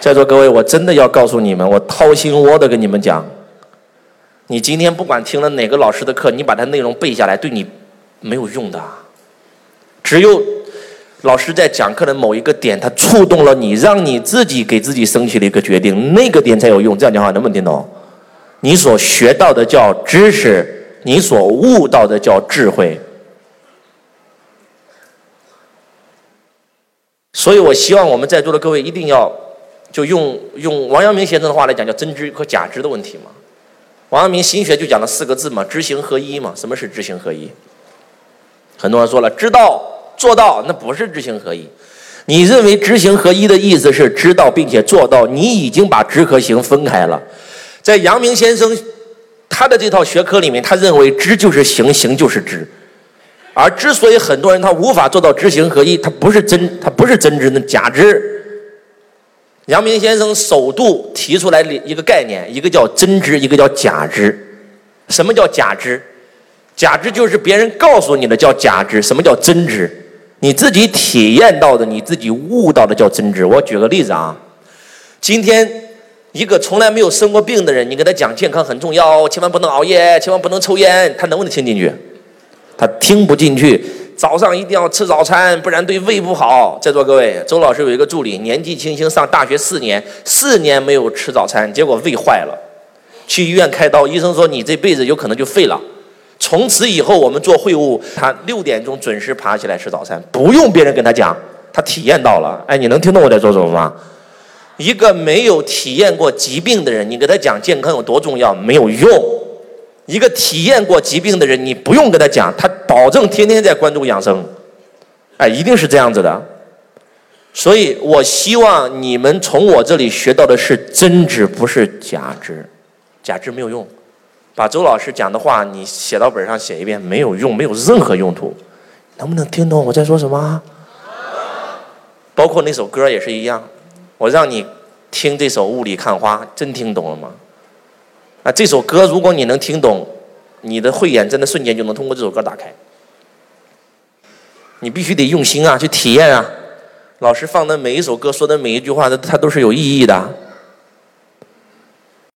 在座各位，我真的要告诉你们，我掏心窝的跟你们讲，你今天不管听了哪个老师的课，你把他内容背下来，对你没有用的。只有老师在讲课的某一个点，他触动了你，让你自己给自己升起了一个决定，那个点才有用。这样讲话能不能听懂？你所学到的叫知识，你所悟到的叫智慧。所以我希望我们在座的各位一定要。就用用王阳明先生的话来讲，叫真知和假知的问题嘛。王阳明心学就讲了四个字嘛，知行合一嘛。什么是知行合一？很多人说了，知道做到，那不是知行合一。你认为知行合一的意思是知道并且做到，你已经把知和行分开了。在阳明先生他的这套学科里面，他认为知就是行，行就是知。而之所以很多人他无法做到知行合一，他不是真，他不是真知，那假知。阳明先生首度提出来一个概念，一个叫真知，一个叫假知。什么叫假知？假知就是别人告诉你的叫假知。什么叫真知？你自己体验到的，你自己悟到的叫真知。我举个例子啊，今天一个从来没有生过病的人，你跟他讲健康很重要，千万不能熬夜，千万不能抽烟，他能不能听进去？他听不进去。早上一定要吃早餐，不然对胃不好。在座各位，周老师有一个助理，年纪轻轻上大学四年，四年没有吃早餐，结果胃坏了，去医院开刀，医生说你这辈子有可能就废了。从此以后，我们做会务，他六点钟准时爬起来吃早餐，不用别人跟他讲，他体验到了。哎，你能听懂我在说什么吗？一个没有体验过疾病的人，你给他讲健康有多重要，没有用。一个体验过疾病的人，你不用跟他讲，他保证天天在关注养生，哎，一定是这样子的。所以我希望你们从我这里学到的是真知，不是假知。假知没有用，把周老师讲的话你写到本上写一遍，没有用，没有任何用途。能不能听懂我在说什么？包括那首歌也是一样，我让你听这首《雾里看花》，真听懂了吗？啊，这首歌如果你能听懂，你的慧眼真的瞬间就能通过这首歌打开。你必须得用心啊，去体验啊。老师放的每一首歌，说的每一句话，它它都是有意义的。